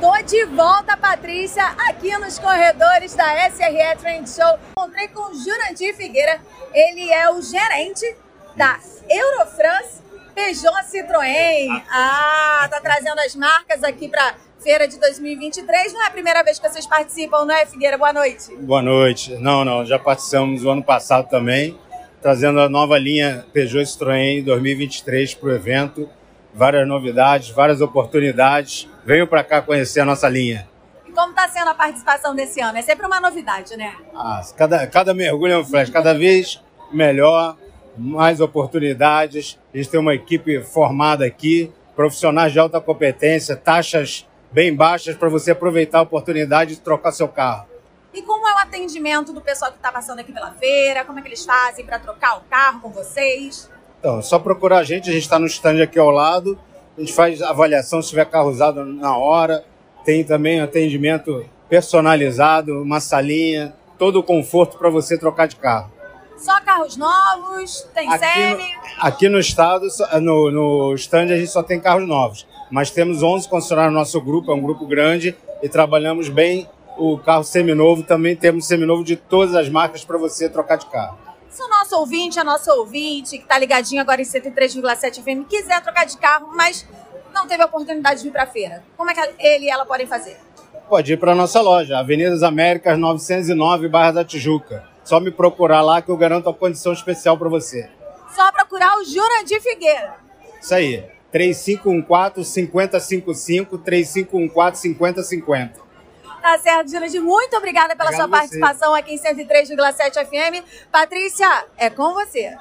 Tô de volta, Patrícia, aqui nos corredores da SRE Trend Show. Encontrei com o Jurandir Figueira, ele é o gerente da Eurofrance Peugeot Citroën. Ah, tá trazendo as marcas aqui para feira de 2023. Não é a primeira vez que vocês participam, não é, Figueira? Boa noite. Boa noite. Não, não, já participamos no ano passado também, trazendo a nova linha Peugeot Citroën 2023 para o evento. Várias novidades, várias oportunidades. Venham para cá conhecer a nossa linha. E como está sendo a participação desse ano? É sempre uma novidade, né? Ah, cada, cada mergulho é um flash, cada vez melhor, mais oportunidades. A gente tem uma equipe formada aqui, profissionais de alta competência, taxas bem baixas para você aproveitar a oportunidade de trocar seu carro. E como é o atendimento do pessoal que está passando aqui pela feira? Como é que eles fazem para trocar o carro com vocês? Então, é só procurar a gente, a gente está no stand aqui ao lado. A gente faz avaliação se tiver carro usado na hora. Tem também atendimento personalizado, uma salinha, todo o conforto para você trocar de carro. Só carros novos? Tem aqui semi? No, aqui no estado, no, no stand, a gente só tem carros novos. Mas temos 11 concessionários no nosso grupo, é um grupo grande e trabalhamos bem o carro seminovo. Também temos seminovo de todas as marcas para você trocar de carro. Se o nosso ouvinte, a nossa ouvinte, que está ligadinho agora em 103,7 FM, quiser trocar de carro, mas não teve a oportunidade de vir para a feira, como é que ele e ela podem fazer? Pode ir para a nossa loja, Avenida das Américas 909, Barra da Tijuca. Só me procurar lá que eu garanto a condição especial para você. Só procurar o Jurandir Figueira. Isso aí. 3514-5055, 3514-5050. Tá certo, Jurandir. Muito obrigada pela Obrigado sua participação aqui em 103,7 FM. Patrícia, é com você.